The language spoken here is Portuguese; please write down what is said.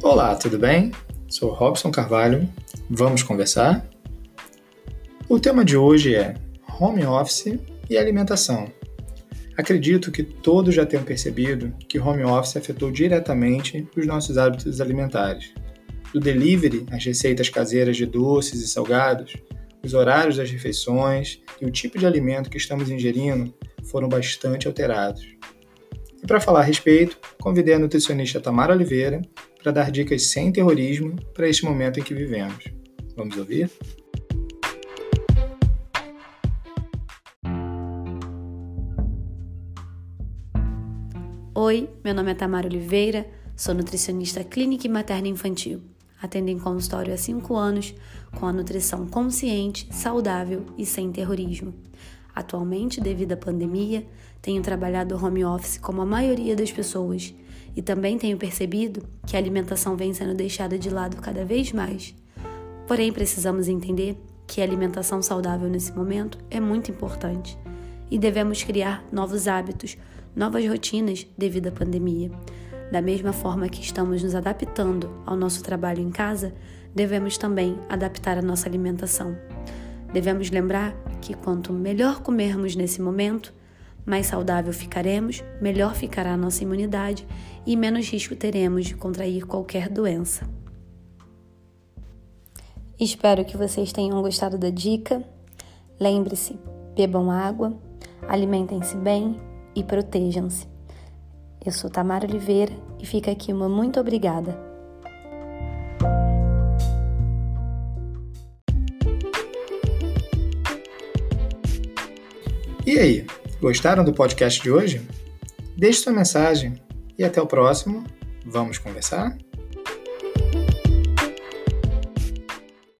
Olá, tudo bem? Sou Robson Carvalho. Vamos conversar? O tema de hoje é home office e alimentação. Acredito que todos já tenham percebido que home office afetou diretamente os nossos hábitos alimentares. Do delivery às receitas caseiras de doces e salgados, os horários das refeições e o tipo de alimento que estamos ingerindo foram bastante alterados. Para falar a respeito, convidei a nutricionista Tamara Oliveira para dar dicas sem terrorismo para este momento em que vivemos. Vamos ouvir? Oi, meu nome é Tamara Oliveira, sou nutricionista clínica e materna infantil. Atendo em consultório há 5 anos com a nutrição consciente, saudável e sem terrorismo. Atualmente, devido à pandemia, tenho trabalhado home office como a maioria das pessoas e também tenho percebido que a alimentação vem sendo deixada de lado cada vez mais. Porém, precisamos entender que a alimentação saudável nesse momento é muito importante e devemos criar novos hábitos, novas rotinas devido à pandemia. Da mesma forma que estamos nos adaptando ao nosso trabalho em casa, devemos também adaptar a nossa alimentação. Devemos lembrar que quanto melhor comermos nesse momento, mais saudável ficaremos, melhor ficará a nossa imunidade e menos risco teremos de contrair qualquer doença. Espero que vocês tenham gostado da dica. Lembre-se, bebam água, alimentem-se bem e protejam-se. Eu sou Tamara Oliveira e fica aqui uma muito obrigada. E aí, gostaram do podcast de hoje? Deixe sua mensagem e até o próximo. Vamos conversar?